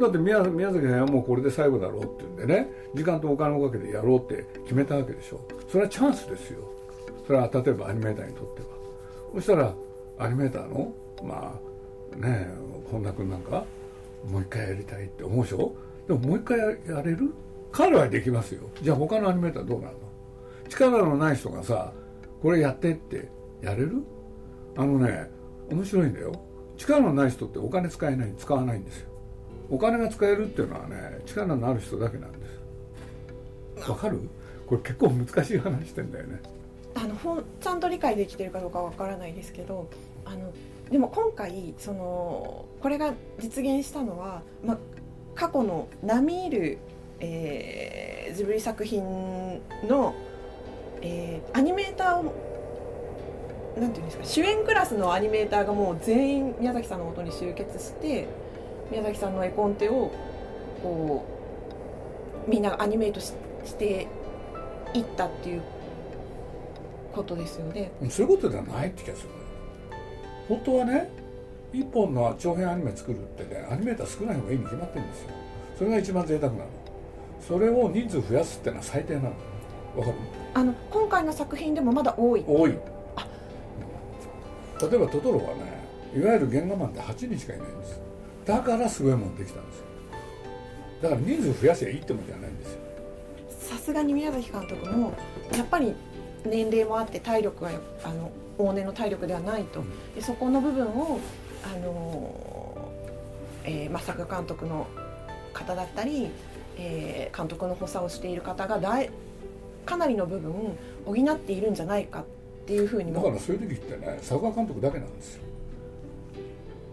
だって宮宮崎はもうこれで最後だろうって言うんでね。時間とお金をかけてやろうって決めたわけでしょ。それはチャンスですよ。それは例えばアニメーターにとっては。そしたらアニメーターのまあね本田君なんかもう一回やりたいって思うでしょ。でももう一回やれる？彼はできますよ。じゃあ他のアニメーターどうなるの？力のない人がさこれやってってやれる？あのね面白いんだよ。力のない人ってお金使えない使わないんですよ。お金が使えるっていうのはね力のある人だけなんです。わかる？これ結構難しい話してんだよね。あのほんちゃんと理解できてるかどうかわからないですけどあのでも今回そのこれが実現したのは、ま、過去の並みいる、えー、ジブリ作品の、えー、アニメーターをなんていうんですか主演クラスのアニメーターがもう全員宮崎さんのもとに集結して宮崎さんの絵コンテをこうみんながアニメートししていったっていうことですよね。そういうことではないって気がする。本当はね一本の長編アニメ作るってねアニメーター少ない方がいいに決まってるんですよ。それが一番贅沢なの。それを人数増やすってのは最低なの。わかる？あの今回の作品でもまだ多い。多い。例えばトトロはねいわゆる原画マンって8人しかいないんですだからすごいもんできたんですよ。だから人数増やせばいいってもんじゃないんですよ。さすがに宮崎監督もやっぱり年齢もあって体力があの往年の体力ではないと、でそこの部分をあの、えーまあ、作画監督の方だったり、えー、監督の補佐をしている方が大かなりの部分補っているんじゃないかっていうふうにだからそういう時ってね作画監督だけなんですよ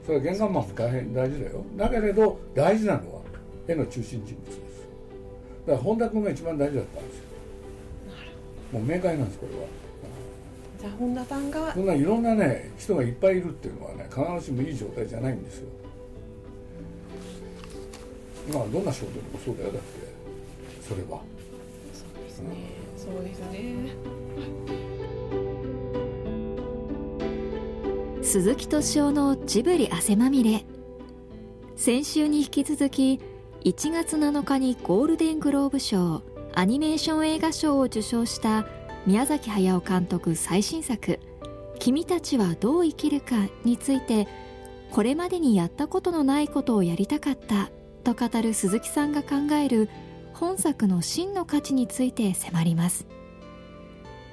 それは原画マンも大変大事だよ。だけれど大事なのは絵の中心人物です。だから本田君が一番大事だったんですよ。もう明快なんですこれは。じゃあ本田さんがそんないろんなね人がいっぱいいるっていうのはね必ずしもいい状態じゃないんですよ。まあどんな仕事でもそうだよだって。それは。そうですね、そうですね鈴木敏夫のジブリ汗まみれ。先週に引き続き1月7日にゴールデングローブ賞アニメーション映画賞を受賞した宮崎駿監督最新作「君たちはどう生きるか」についてこれまでにやったことのないことをやりたかったと語る鈴木さんが考える本作の真の価値について迫ります。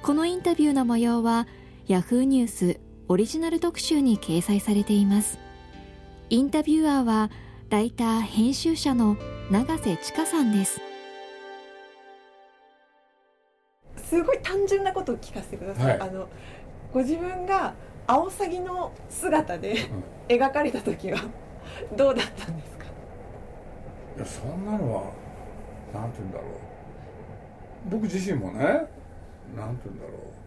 このインタビューの模様は Yahoo! ニュースオリジナル特集に掲載されています。インタビュアーはライター編集者の永瀬千佳さんです。すごい単純なことを聞かせてください、はい。あのご自分がアオサギの姿で描かれた時はどうだったんですか？いやそんなのはなんて言うんだろう。僕自身もねなんて言うんだろう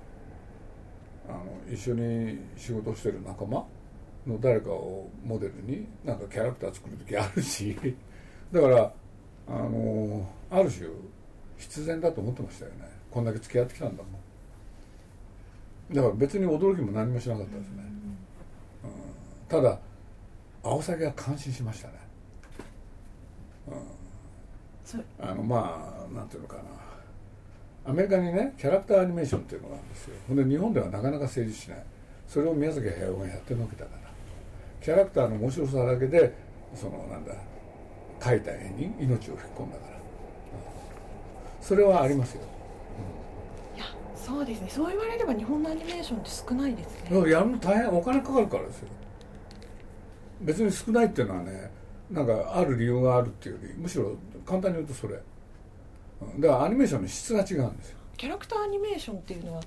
あの一緒に仕事をしてる仲間の誰かをモデルになんかキャラクター作る時あるし だからあのある種必然だと思ってましたよね。こんだけ付き合ってきたんだもん。だから別に驚きも何もしなかったですね、うん、ただアオサギは感心しましたね。そあのまあなんていうのかなアメリカにねキャラクターアニメーションっていうのがあるんですよ。ほんで日本ではなかなか成立しない。それを宮崎駿がやってるわけだから。キャラクターの面白さだけでそのなんだ描いた絵に命を吹き込んだから、うんそれはありますよ。いやそうですね。そう言われれば日本のアニメーションって少ないですね。やるの大変お金かかるからですよ。別に少ないっていうのはねなんかある理由があるっていうよりむしろ簡単に言うとそれ。うんだからアニメーションの質が違うんですよ。キャラクターアニメーションっていうのは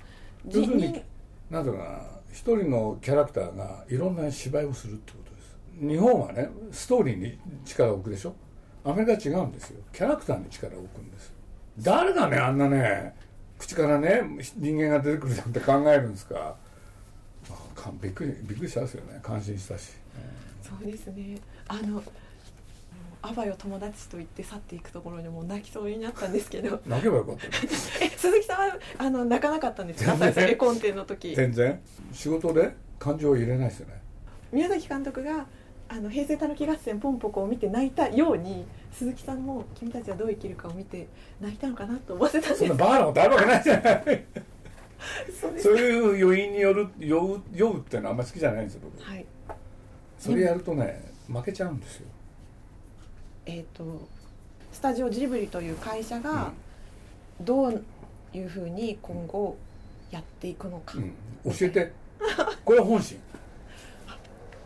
要するに人なんていうかな一人のキャラクターがいろんな芝居をするってことです。日本はねストーリーに力を置くでしょ。アメリカは違うんですよ。キャラクターに力を置くんです。誰がねあんなね口からね人間が出てくるなんて考えるんですか。びっくりびっくりしたですよね。感心したし、そうですね。あのあばよ友達と言って去っていくところにもう泣きそうになったんですけど。泣けばよかった。ね え鈴木さんはあの泣かなかったんですか？全然。絵コンテの時。全然。仕事で感情を入れないですよね。宮崎監督があの平成たぬき合戦ポンポコを見て泣いたように鈴木さんも君たちはどう生きるかを見て泣いたのかなと思ってたんです。そんなバカなことあるわけない。じゃないそうそういう余韻による酔う酔うっていうのはあんまり好きじゃないんですよ僕。はい。それやるとね負けちゃうんですよ、えっ、とスタジオジブリという会社がどういうふうに今後やっていくのか、うん、教えて。これは本心。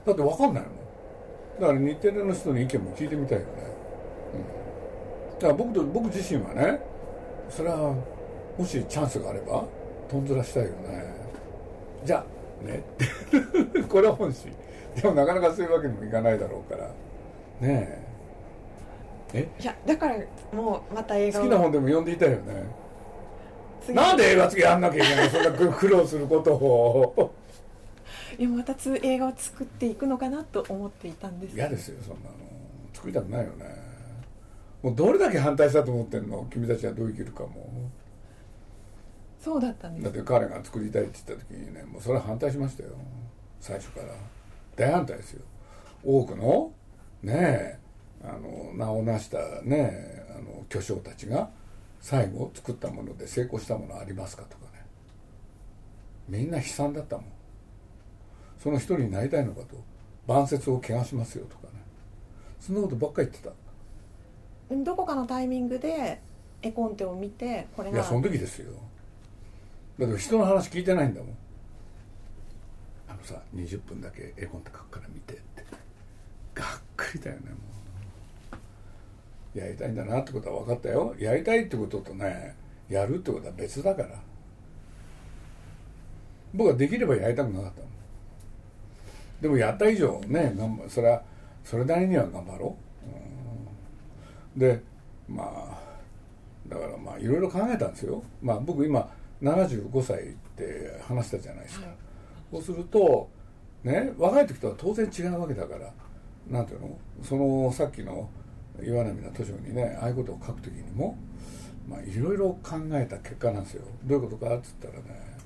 だって分かんないもん。だから日テレの人の意見も聞いてみたいよね、うん、だから僕と僕自身はねそれはもしチャンスがあればとんずらしたいよね。じゃあね。これは本心。でもなかなかそういうわけにもいかないだろうから。ねえいやだからもうまた映画好きな本でも読んでいたよね。次。なんで映画付けやんなきゃいけない そんな苦苦労することを。いやまたつ映画を作っていくのかなと思っていたんです。嫌ですよそんなの。作りたくないよね。もうどれだけ反対したと思ってんの？君たちはどう生きるかも。そうだったんです。だって彼が作りたいって言った時にねもうそれは反対しましたよ。最初から。大反対ですよ。多くのねえあの名を成したねあの巨匠たちが最後作ったもので成功したものありますかとかね。みんな悲惨だったもん。その一人になりたいのかと晩節を怪我しますよとかね。そんなことばっかり言ってた。どこかのタイミングで絵コンテを見てこれがいやその時ですよ。だって人の話聞いてないんだもん。あのさ20分だけ絵コンテ書くから見てって。がっくりだよねもうやりたいんだなってことは分かったよ。やりたいってこととねやるってことは別だから。僕はできればやりたくなかったもん。でもやった以上ね頑張それはそれなりには頑張ろう、うん。でまあだからまあいろいろ考えたんですよ。まあ僕今75歳って話したじゃないですか、はい。そうするとね若い時とは当然違うわけだから。なんていうの？そのさっきの岩波の図書にねああいうことを書く時にもまあいろいろ考えた結果なんですよ。どういうことかっつったらね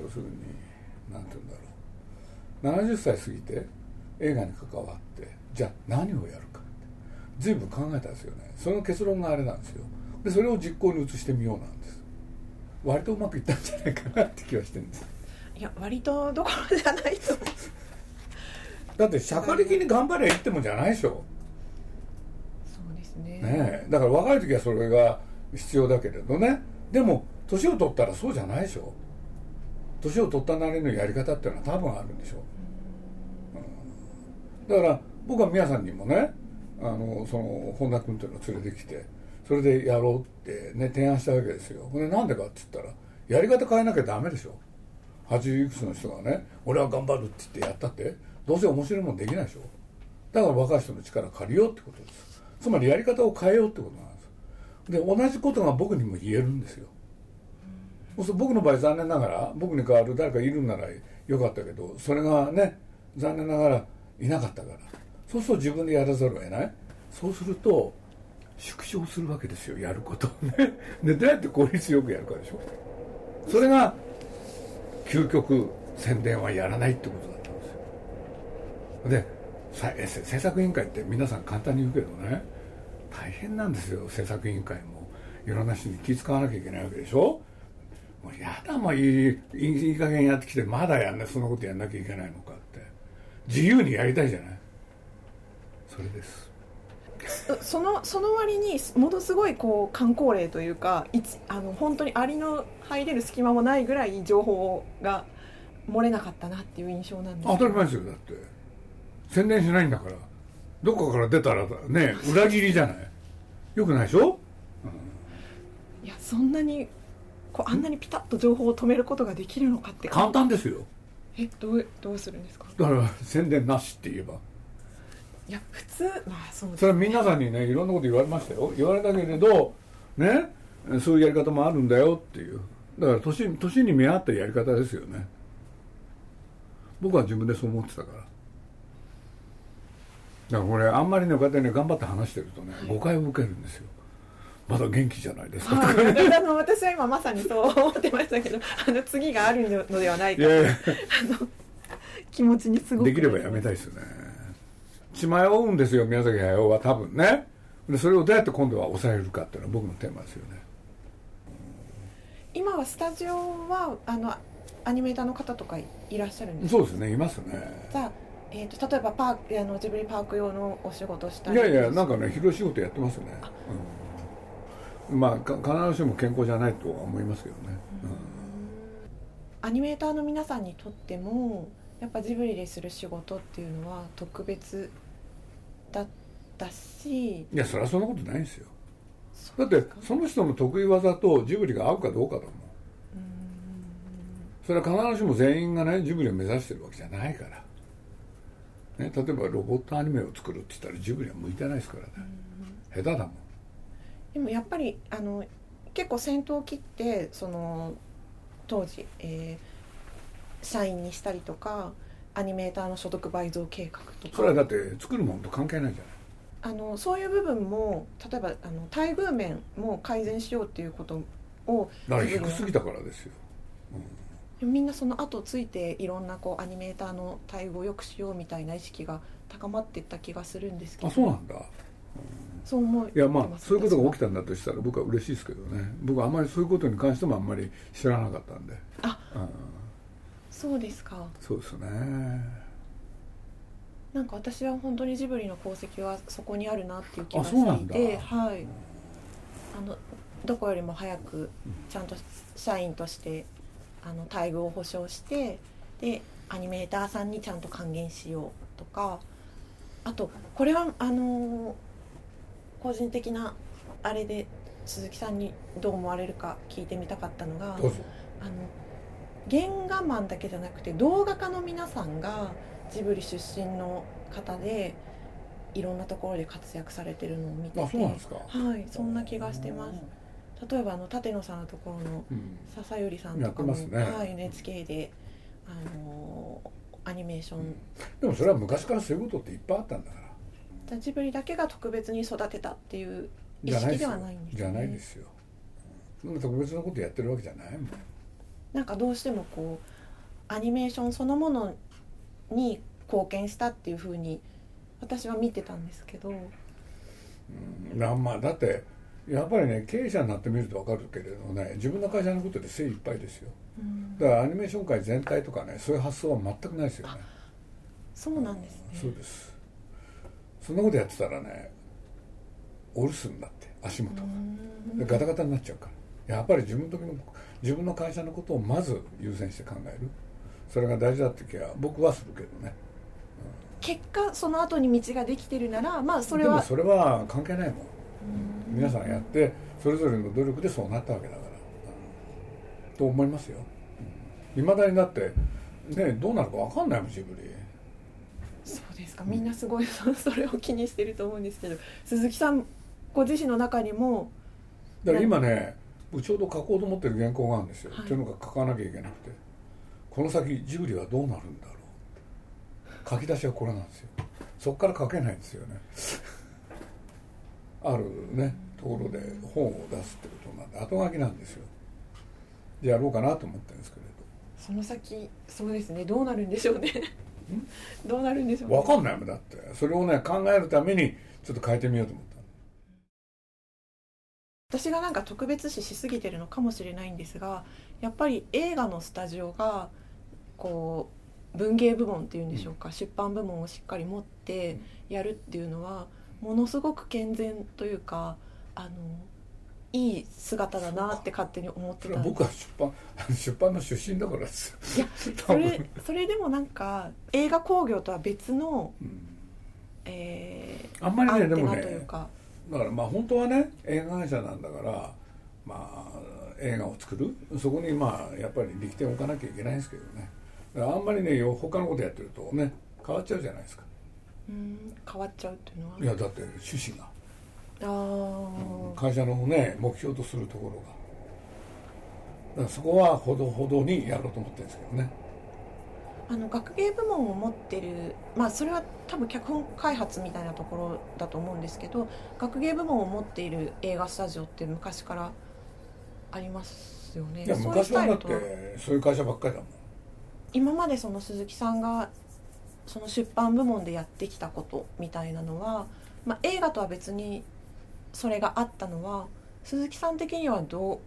要するになんていうんだろう。70歳過ぎて映画に関わってじゃあ何をやるかって。随分考えたんですよね。その結論があれなんですよ。でそれを実行に移してみようなんです。割とうまくいったんじゃないかなって気はしてるんです。いや割とどころじゃないとだって社会的に頑張りゃいいってもんじゃないでしょですね。ねだから若い時はそれが必要だけれどね。でも年を取ったらそうじゃないでしょ。年を取ったなりのやり方っていうのは多分あるんでしょ、う。ん、だから僕は宮さんにもねあのその本田君っていうのを連れてきてそれでやろうってね提案したわけですよ。これなんでかって言ったらやり方変えなきゃダメでしょ。80いくつの人がね俺は頑張るって言ってやったってどうせ面白いもんできないでしょ。だから若い人の力借りようってことですつまりやり方を変えようってことなんです。で同じことが僕にも言えるんですよ。そうすると僕の場合残念ながら僕に代わる誰かいるんならよかったけどそれがね残念ながらいなかったから。そうすると自分でやらざるを得ない。そうすると縮小するわけですよやることをね。でどうやって効率よくやるかでしょ。それが究極宣伝はやらないってことだったんですよ。で制作委員会って皆さん簡単に言うけどね。大変なんですよ制作委員会も。いろんな人に気使わなきゃいけないわけでしょ。もうやだもういいいい加減やってきてまだやんないそんなことやんなきゃいけないのかって。自由にやりたいじゃない。それです。そのその割にものすごいこう観光例というかいつあの本当にアリの入れる隙間もないぐらい情報が漏れなかったなっていう印象なんです当たり前ですよだって宣伝しないんだから。どこかから出たらね裏切りじゃない。よくないでしょ？いやそんなにこうあんなにピタッと情報を止めることができるのかって簡単ですよ。えどうどうするんですか？だから宣伝なしって言えば。いや普通まあそうですそれは皆さんにねいろんなこと言われましたよ。言われたけれどねそういうやり方もあるんだよっていう。だから年年に見合ったやり方ですよね。僕は自分でそう思ってたからだからこれあんまりねこうやってね頑張って話してるとね誤解を受けるんですよ。まだ元気じゃないですか。はい、私あの私は今まさにそう思ってましたけど あの次があるのではないかいやいや。気持ちにすごく。できればやめたいですよね。血迷うんですよ宮崎駿は多分ね。でそれをどうやって今度は抑えるかっていうのは僕のテーマですよね。今はスタジオはあのアニメーターの方とかいらっしゃるんですか？そうですねいますね。じゃあ、えーと、例えばパークあのジブリパーク用のお仕事したりいやいやなんかね広い仕事やってますね、うん、まあ必ずしも健康じゃないとは思いますけどね、うん、アニメーターの皆さんにとってもやっぱジブリでする仕事っていうのは特別だったし。いやそれはそんなことないんですよだってその人の得意技とジブリが合うかどうかだもん。それは必ずしも全員がねジブリを目指してるわけじゃないから、ね、例えばロボットアニメを作るって言ったらジブリは向いてないですからね。下手だもん。でもやっぱりあの結構先頭を切ってその当時、えー、社員にしたりとかアニメーターの所得倍増計画とか。それはだって作るものと関係ないじゃない。あのそういう部分も例えばあの待遇面も改善しようっていうことをだから低すぎたからですよ、うん、みんなその後ついていろんなこうアニメーターの待遇を良くしようみたいな意識が高まっていった気がするんですけど。あそうなんだ、うん、そう思いやまあそういうことが起きたんだとしたら僕は嬉しいですけどね。僕はあまりそういうことに関してもあんまり知らなかったんで。あ、うん、そうですか。そうですね。なんか私は本当にジブリの功績はそこにあるなっていう気がしていて。はい。あのどこよりも早くちゃんと社員としてあの待遇を保証してでアニメーターさんにちゃんと還元しようとかあとこれはあの個人的なあれで鈴木さんにどう思われるか聞いてみたかったのがあの原画マンだけじゃなくて動画家の皆さんがジブリ出身の方でいろんなところで活躍されてるのを見ててはいそんな気がしてます例えばあの舘野さんのところの笹百合さんとかも、ね、はい、NHK であのアニメーション、でもそれは昔からそういうことっていっぱいあったんだから。ジブリだけが特別に育てたっていう意識ではないんです、ね、じゃないですよ。そんな特別なことやってるわけじゃないもん。なんかどうしてもこうアニメーションそのものに貢献したっていうふうに私は見てたんですけど。うん、まあだってやっぱりね経営者になってみると分かるけれどね自分の会社のことで精一杯ですよ、うん、だからアニメーション界全体とかねそういう発想は全くないですよね。そうなんですね、そうです。そんなことやってたらねお留守になって足元が。でガタガタになっちゃうから。やっぱり自分の時の自分の会社のことをまず優先して考える。それが大事だって気は僕はするけどね、結果その後に道ができてるならまあそれはでもそれは関係ないもん皆さんやってそれぞれの努力でそうなったわけだから、うん、と思いますよ。いま、うん、だにだってねどうなるか分かんないもんジブリ。そうですか。みんなすごい それを気にしてると思うんですけど。鈴木さんご自身の中にもだから今ねちょうど書こうと思ってる原稿があるんですよ、はい、っていうのが書かなきゃいけなくて。この先ジブリはどうなるんだろう。書き出しはこれなんですよ。そこから書けないんですよねあるねところで本を出すってことなんで後書きなんですよ。でやろうかなと思ってるんですけれど。その先そうですねどうなるんでしょうね。どうなるんでしょう、ね、分かんないもんだって。それをね考えるためにちょっと変えてみようと思った私がなんか特別視しすぎてるのかもしれないんですがやっぱり映画のスタジオがこう文芸部門っていうんでしょうか、うん、出版部門をしっかり持ってやるっていうのはものすごく健全というかあのいい姿だなって勝手に思ってた。僕は出版 出版の出身だからです。いやそれそれでもなんか映画興行とは別の、うん、えー、あんまりねでもねだからまあ本当はね映画会社なんだからまあ映画を作る。そこにまあやっぱり力点を置かなきゃいけないんですけどね。あんまりね他のことやってるとね変わっちゃうじゃないですかうん変わっちゃうっていうのは？いやだって趣旨が。あ、会社のね目標とするところが。だからそこはほどほどにやろうと思ってるんですけどね。あの学芸部門を持ってるまあそれは多分脚本開発みたいなところだと思うんですけど学芸部門を持っている映画スタジオって昔からありますよね。いや昔は？だってそういう会社ばっかりだもん。今までその鈴木さんがその出版部門でやってきたことみたいなのは、まあ、映画とは別にそれがあったのは鈴木さん的にはどう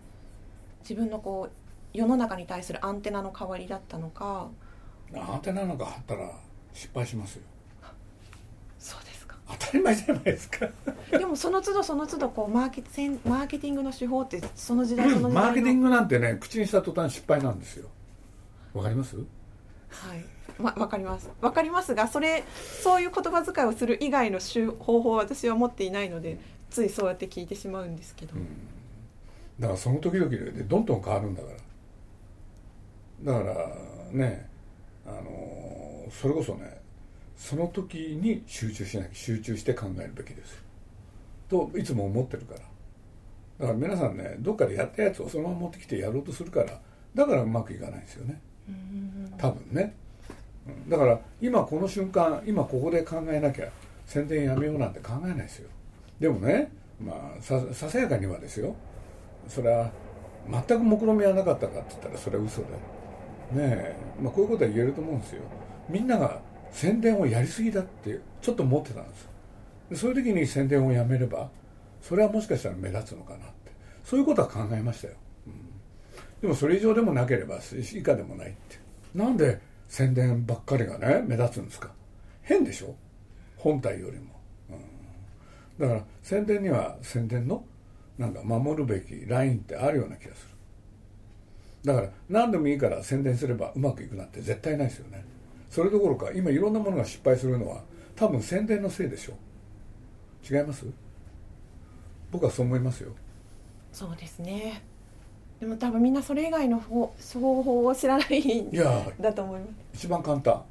自分のこう世の中に対するアンテナの代わりだったのか。アンテナなんか張ったら失敗しますよ。そうですか。当たり前じゃないですか。でもその都度その都度こうマーケマーケティングの手法ってその時代 その時代の。マーケティングなんてね口にした途端失敗なんですよ。わかります？はいま、わかります。わかりますがそれそういう言葉遣いをする以外の手方法は私は持っていないのでついそうやって聞いてしまうんですけど、うん。だからその時々でどんどん変わるんだから。だからねあのそれこそねその時に集中しなきゃ集中して考えるべきです。といつも思ってるから。だから皆さんねどっかでやったやつをそのまま持ってきてやろうとするからだからうまくいかないんですよね。多分ねだから今この瞬間今ここで考えなきゃ宣伝やめようなんて考えないですよ。でもねまあさささやかにはですよ。それは全く目論みはなかったかって言ったらそれは嘘で。ねえ、まあ、こういうことは言えると思うんですよ。みんなが宣伝をやりすぎだってちょっと思ってたんです。でそういう時に宣伝をやめればそれはもしかしたら目立つのかなって。そういうことは考えましたよ、うん、でもそれ以上でもなければ以下でもないって。なんで宣伝ばっかりがね目立つんですか？変でしょ？本体よりも、うん、だから宣伝には宣伝のなんか守るべきラインってあるような気がする。だから何でもいいから宣伝すればうまくいくなんて絶対ないですよね。それどころか今いろんなものが失敗するのは多分宣伝のせいでしょ。う違います？僕はそう思いますよ。そうですね。でも多分みんなそれ以外の方方法を知らないんだと思います。一番簡単。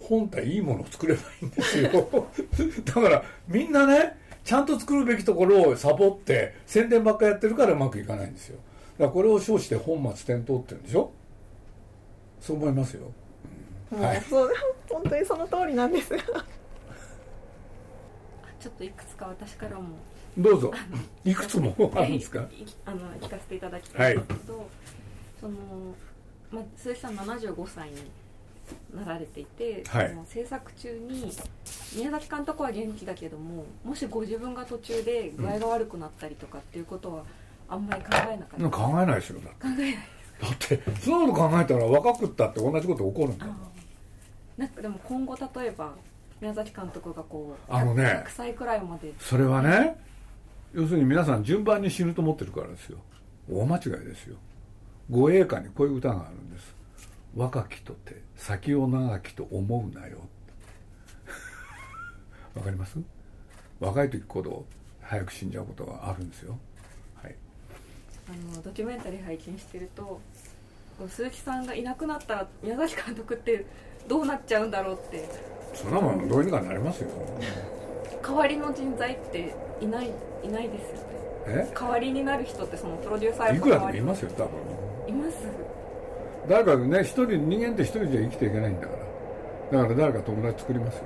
本体いいものを作ればいいんですよ。だからみんなねちゃんと作るべきところをサボって宣伝ばっかやってるからうまくいかないんですよ。だからこれを称して本末転倒って言うんでしょ？そう思いますよ、うん、はい、そう本当にその通りなんですが。ちょっといくつか私からもどうぞ。いくつもあるんですか？あの聞かせていただきたいんですけど、はい、その、まあ、鈴木さん75歳になられていて、はい、制作中に宮崎監督は元気だけどももしご自分が途中で具合が悪くなったりとかっていうことはあんまり考えなかった、うん、考えないですよ考えないだってそんなこと考えたら若くったって同じこと起こるんだなんかでも今後例えば宮崎監督がこうあのね。100歳くらいまで。それはね要するに皆さん順番に死ぬと思ってるからですよ。大間違いですよ。護衛歌にこういう歌があるんです。若きとて先を長きと思うなよ。わかります？若い時ほど早く死んじゃうことがあるんですよ。はい。あのドキュメンタリー拝見してると鈴木さんがいなくなったら宮崎監督ってどうなっちゃうんだろうって。そんなもんどうにかなりますよ代わりの人材っていないいないですよね。え？代わりになる人ってそのプロデューサーいくらでもいますよ多分。います。誰かね一人人間って一人じゃ生きていけないんだから。だから誰か友達作りますよ。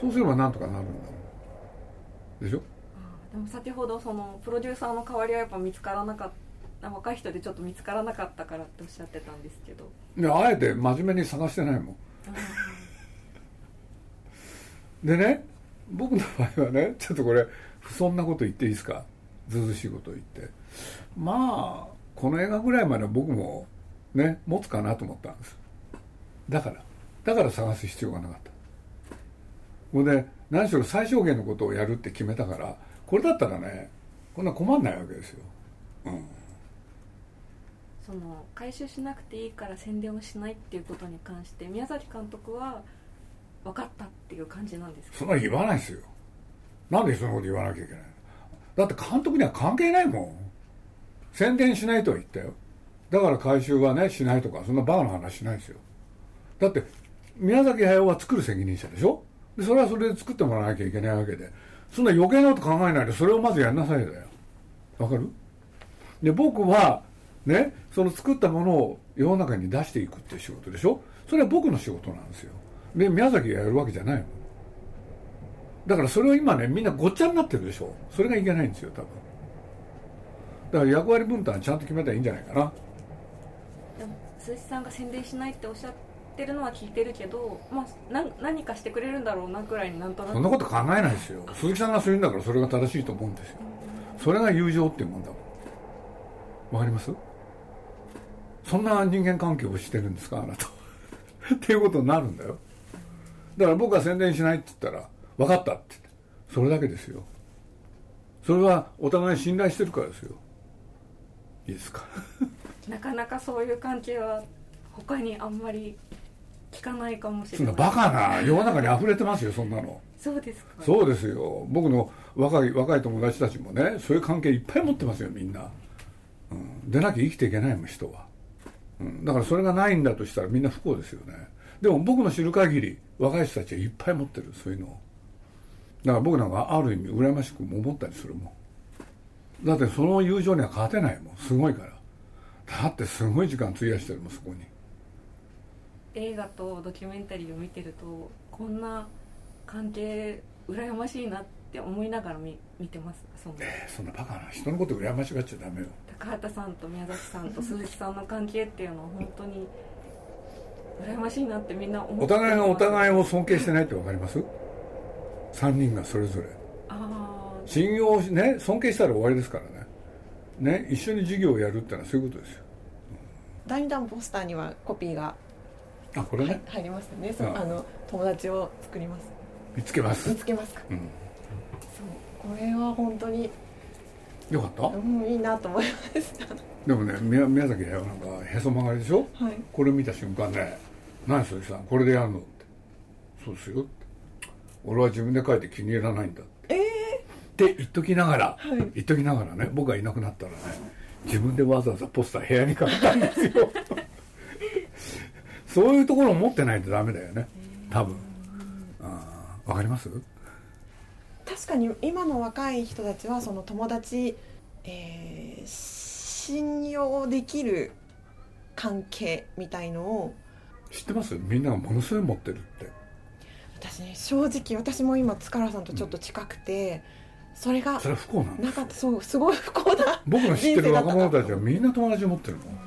そうすればなんとかなるんだもん。でしょ？でも先ほどそのプロデューサーの代わりはやっぱ見つからなかった若い人でちょっと見つからなかったからっておっしゃってたんですけど。いやあえて真面目に探してないもん。でね僕の場合はね ちょっとこれそんなこと言っていいですか？ずうずしいこと言って。まあこの映画ぐらいまでは僕もね持つかなと思ったんです。だから。だから探す必要がなかった。ほんで何しろ最小限のことをやるって決めたからこれだったらねこんな困んないわけですよ、うん、その回収しなくていいから宣伝をしないっていうことに関して宮崎監督は分かったっていう感じなんですか？そんな言わないですよ。なんでそんなこと言わなきゃいけないだって監督には関係ないもん。宣伝しないとは言ったよ。だから回収はねしないとかそんなバカな話しないですよ。だって宮崎駿は作る責任者でしょ？でそれはそれで作ってもらわなきゃいけないわけで。そんな余計なこと考えないでそれをまずやんなさいだよ。わかる？で僕はねその作ったものを世の中に出していくっていう仕事でしょ？それは僕の仕事なんですよ。で宮崎がやるわけじゃないもん。だからそれを今ねみんなごっちゃになってるでしょ。それがいけないんですよ多分。だから役割分担ちゃんと決めたらいいんじゃないかな。鈴木さんが宣伝しないっておっしゃってるのは聞いてるけど、まあ、な何かしてくれるんだろうなくらいになんとなく。そんなこと考えないですよ。鈴木さんがそう言うんだからそれが正しいと思うんですよ。それが友情っていうもんだもん。わかります？そんな人間関係をしてるんですかあなた。っていうことになるんだよだから僕は宣伝しないって言ったら分かったってそれだけですよそれはお互い信頼してるからですよ。いいですか？なかなかそういう関係は他にあんまり聞かないかもしれない。そんなバカな世の中に溢れてますよそんなの。そうですか？そうですよ。僕の若い若い友達たちもねそういう関係いっぱい持ってますよみんな、うん、でなきゃ生きていけないもん人は、うん、だからそれがないんだとしたらみんな不幸ですよねでも僕の知る限り若い人たちはいっぱい持ってるそういうのを。だから僕なんかある意味羨ましくも思ったりするもん。だってその友情には勝てないもん。すごいから。だってすごい時間費やしてるもんそこに。映画とドキュメンタリーを見てるとこんな関係羨ましいなって思いながら見見てます。そんな,、えー、そんなバカな人のこと羨ましがっちゃダメよ。高畑さんと宮崎さんと鈴木さんの関係っていうのは本当に羨ましいなってみんな思ってお互いがお互いを尊敬してないって分かります？3人がそれぞれ。信用ね尊敬したら終わりですからね。ね一緒に授業をやるってのはそういうことですよ、第2弾ポスターにはコピーがあこれね、入りますよね。そあの友達を作ります。見つけます？見つけますか、うん、そうこれは本当によかった、うん、いいなと思いましたでもね宮宮崎はなんかへそ曲がりでしょ、はい、これ見た瞬間ね「何鈴木さんこれでやるの?」って「そうですよ」って「俺は自分で書いて気に入らないんだ」って。ええー、って言っときながら、はい、言っときながらね僕がいなくなったらね自分でわざわざポスター部屋に買ったんですよ。そういうところを持ってないとダメだよね。多分。わかります？確かに今の若い人たちはその友達、えー、信用できる関係みたいのを知ってます？みんながものすごい持ってるって。私ね正直私も今塚原さんとちょっと近くて、うん、それがそれは不幸なんなかった。そうすごい不幸だ僕の知ってる若者たちはみんな友達持ってるもん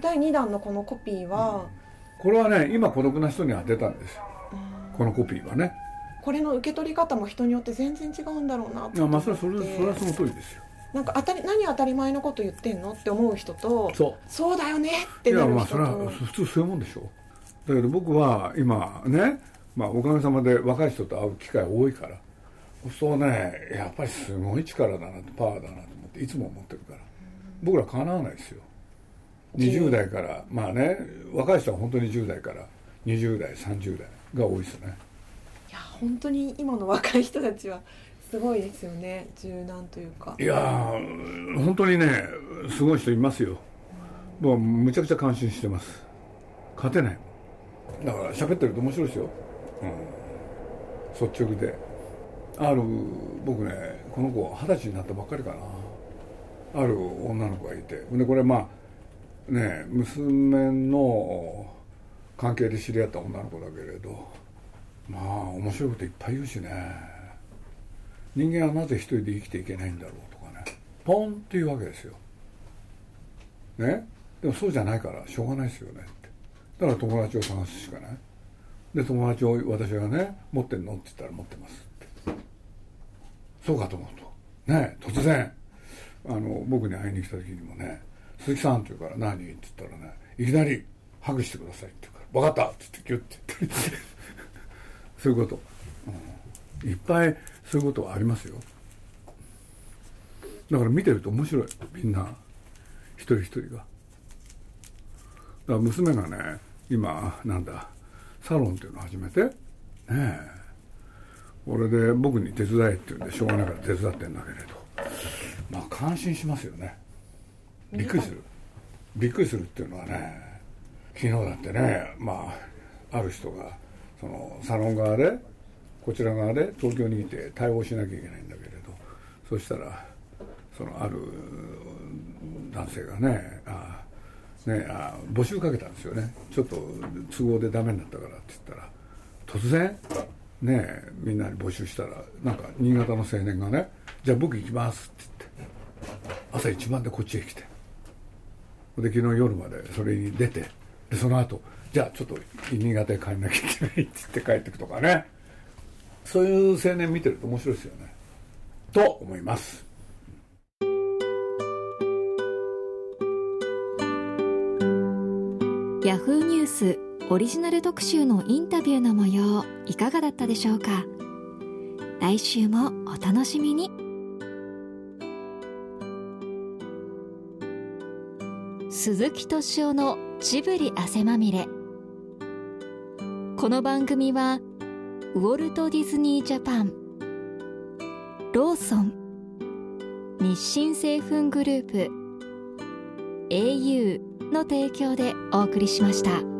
第2弾のこのコピーは、うん。これはね今孤独な人には出たんですよ。このコピーはね。これの受け取り方も人によって全然違うんだろうなって。まあそれそれそれはその通りですよなんか当たり何当たり前のこと言ってんのって思う人とそう。そうだよねってなる人と。いやまあそれは普通そういうもんでしょだけど僕は今ね、まあ、おかげさまで若い人と会う機会多いからそうねやっぱりすごい力だなパワーだなと思っていつも思ってるから。僕らかなわないですよ。20代からまあね若い人は本当に10代から20代30代が多いですね。いや本当に今の若い人たちはすごいですよね柔軟というか。いや本当にねすごい人いますよ。もうむちゃくちゃ感心してます。勝てない。だから喋ってると面白いですよ、うん、率直で。ある僕ねこの子二十歳になったばっかりかな。ある女の子がいて。でこれまあね娘の関係で知り合った女の子だけれど。まあ面白いこといっぱい言うしね人間はなぜ一人で生きていけないんだろうとかね。ポンっていうわけですよ。ね？でもそうじゃないからしょうがないですよねって。だから友達を探すしかない。で友達を私がね持ってんのって言ったら持ってますって。そうかと思うと。ね突然。あの僕に会いに来た時にもね鈴木さんって言うから何？って言ったらねいきなりハグしてくださいって言うから分かったって言ってギュッて言って。そういうこと、うん、いっぱいそういうことはありますよ。だから見てると面白い。みんな一人一人が。だから娘がね今なんだサロンっていうのを始めてねえ俺で僕に手伝えって言うんでしょうがないから手伝ってんだけれど。まあ感心しますよね。びっくりする。びっくりするっていうのはね昨日だってねまあある人がそのサロン側でこちら側で東京にいて対応しなきゃいけないんだけれどそしたらそのある男性がねあねあ募集かけたんですよね。ちょっと都合でダメになったからって言ったら突然ねみんなに募集したらなんか新潟の青年がね「じゃあ僕行きます」って言って朝一番でこっちへ来てで昨日夜までそれに出てでその後じゃあちょっと新潟へ帰んなきゃいけないって言って帰ってくとかね。そういう青年見てると面白いですよね。と思います。ヤフーニュースオリジナル特集のインタビューの模様いかがだったでしょうか？来週もお楽しみに。鈴木敏夫のジブリ汗まみれ。この番組はウォルト・ディズニー・ジャパン。ローソン。日清製粉グループ。au の提供でお送りしました。